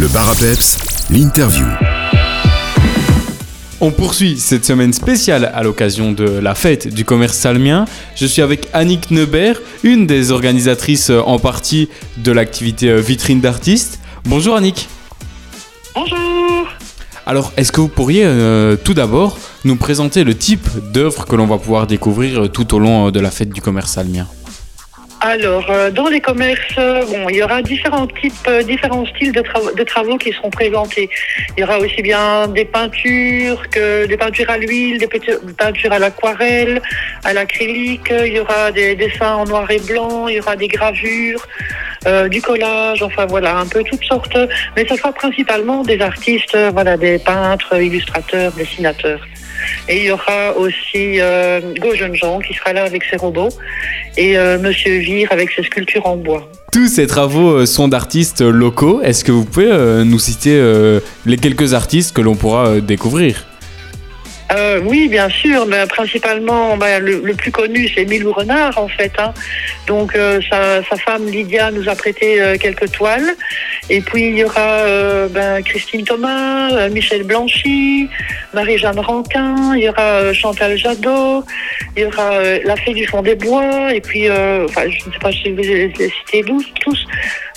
Le bar l'interview. On poursuit cette semaine spéciale à l'occasion de la fête du commerce salmien. Je suis avec Annick Neubert, une des organisatrices en partie de l'activité vitrine d'artistes. Bonjour Annick. Bonjour. Alors, est-ce que vous pourriez euh, tout d'abord nous présenter le type d'œuvres que l'on va pouvoir découvrir euh, tout au long euh, de la fête du commerce salmien? Alors, euh, dans les commerces, euh, bon, il y aura différents types, euh, différents styles de, travaux- qui seront présentés. Il y aura aussi bien des peintures que des peintures à l'huile, des peintu- peintures à l'aquarelle, à l'acrylique. Il y aura des dessins en noir et blanc. Il y aura des gravures, euh, du collage. Enfin voilà, un peu toutes sortes. Mais ce sera principalement des artistes, euh, voilà, des peintres, illustrateurs, dessinateurs. Et il y aura aussi euh, Go Jeune Jean qui sera là avec ses robots et euh, Monsieur Vire avec ses sculptures en bois. Tous ces travaux euh, sont d'artistes locaux. Est-ce que vous pouvez euh, nous citer les quelques artistes que l'on pourra découvrir? Euh, oui, bien sûr, mais principalement bah, le, le plus connu c'est Milou Renard en fait. hein. Donc euh, sa, sa femme Lydia nous a prêté euh, quelques toiles. Et puis il y aura euh, ben, Christine Thomas, euh, Michel Blanchy, Marie-Jeanne Ranquin, il y aura euh, Chantal Jadot, il y aura La Fée du Fond des Bois, et puis, enfin, je ne sais pas si vous les les citez tous. tous.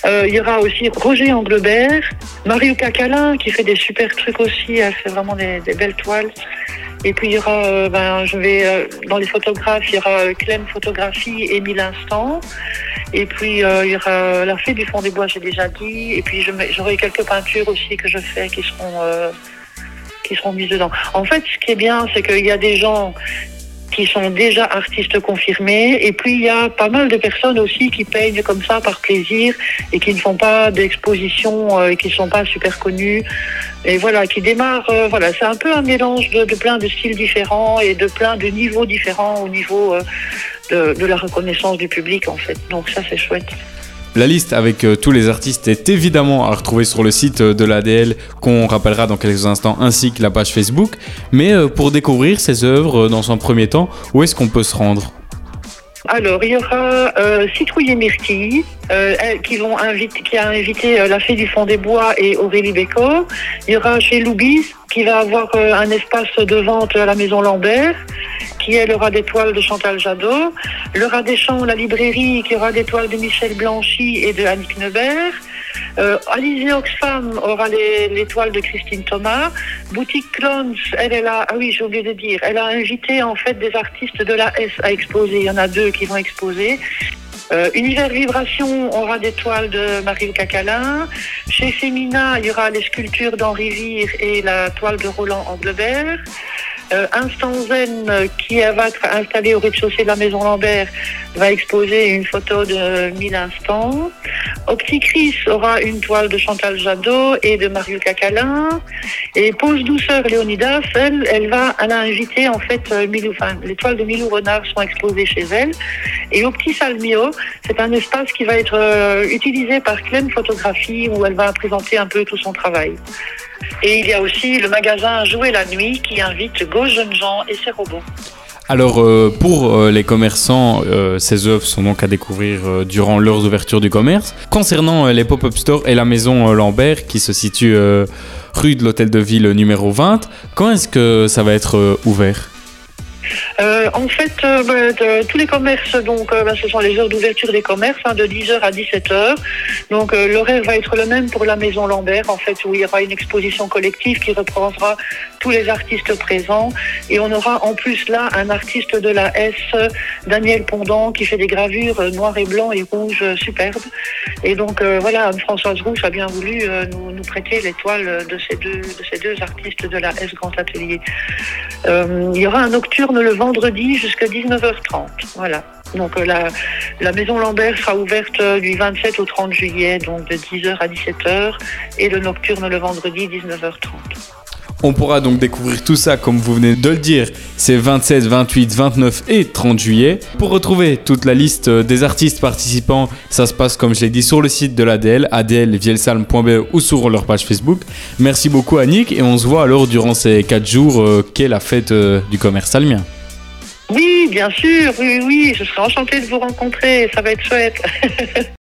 Euh, il y aura aussi Roger Anglebert, Mario Cacalin qui fait des super trucs aussi, elle fait vraiment des, des belles toiles. Et puis il y aura, euh, ben, je vais euh, dans les photographes, il y aura euh, Clem Photographie, Émile Instant. Et puis euh, il y aura la fée du fond des bois, j'ai déjà dit. Et puis j'aurai quelques peintures aussi que je fais qui seront euh, qui seront mises dedans. En fait, ce qui est bien, c'est qu'il y a des gens qui sont déjà artistes confirmés, et puis il y a pas mal de personnes aussi qui peignent comme ça par plaisir et qui ne font pas d'exposition euh, et qui ne sont pas super connus et voilà, qui démarrent. euh, voilà, c'est un peu un mélange de, plein de styles différents et de plein de niveaux différents au niveau euh, de la reconnaissance du public en fait. Donc ça c'est chouette. La liste avec euh, tous les artistes est évidemment à retrouver sur le site euh, de l'ADL qu'on rappellera dans quelques instants ainsi que la page Facebook. Mais euh, pour découvrir ces œuvres dans un premier temps, où est-ce qu'on peut se rendre? Alors, il y aura Citrouille et Myrtille, qui, qui a invité la Fée du Fond des Bois et Aurélie Bécot. Il y aura chez Loubis, qui va avoir un espace de vente à la Maison Lambert, qui elle aura des toiles de Chantal Jadot. Le Rat des Champs, la librairie, qui aura des toiles de Michel Blanchy et de Annick Neubert. Euh, Alizé Oxfam aura toiles de Christine Thomas. Boutique Clones, elle, a, ah oui, j'ai oublié de dire, elle a invité en fait des artistes de la S à exposer. Il y en a deux qui vont exposer. Euh, Univers Vibration aura des toiles de Marie Cacalin. Chez Femina, il y aura les sculptures d'Henri Vire et la toile de Roland Anglebert. Euh, Instant Zen, euh, qui va être installé au rez-de-chaussée de la Maison Lambert, va exposer une photo de 1000 instants. Opticris aura une toile de Chantal Jadot et de Mario Cacalin. Et Pose Douceur Léonidas, elle, elle va, elle a invité en fait euh, Milou, enfin, les toiles de Milou Renard sont exposées chez elle. Et au Petit Salmio, c'est un espace qui va être euh, utilisé par Clem Photographie où elle va présenter un peu tout son travail. Et il y a aussi le magasin Jouer la nuit qui invite Go Jeunes gens et ses robots. Alors euh, pour euh, les commerçants, euh, ces œuvres sont donc à découvrir durant leurs ouvertures du commerce. Concernant les pop-up stores et la maison Lambert qui se situe rue de l'Hôtel de Ville numéro 20, quand est-ce que ça va être ouvert? Euh, en fait, euh, bah, tous les commerces, donc, euh, bah, ce sont les heures d'ouverture des commerces, hein, de 10h à 17h. Donc, l'horaire va être le même pour la Maison Lambert, en fait, où il y aura une exposition collective qui reprendra tous les artistes présents. Et on aura en plus là un artiste de la S, Daniel Pondant, qui fait des gravures euh, noir et blanc et rouge euh, superbes. Et donc, voilà, Anne-Françoise Rouge a bien voulu nous, prêter les toiles de ces deux, de ces deux artistes de la S Grand Atelier. Il y aura un nocturne le vendredi jusqu'à 19h30. Voilà. Donc euh, la, la maison Lambert sera ouverte euh, du 27 au 30 juillet, donc de 10h à 17h, et le nocturne le vendredi 19h30. On pourra donc découvrir tout ça comme vous venez de le dire, c'est 27, 28, 29 et 30 juillet. Pour retrouver toute la liste euh, des artistes participants, ça se passe comme je l'ai dit sur le site de l'ADL, adlvielsalm.be ou sur leur page Facebook. Merci beaucoup Annick et on se voit alors durant ces 4 jours euh, qu'est la fête euh, du commerce salmien. Oui, bien sûr, oui, oui, je serai enchantée de vous rencontrer, ça va être chouette.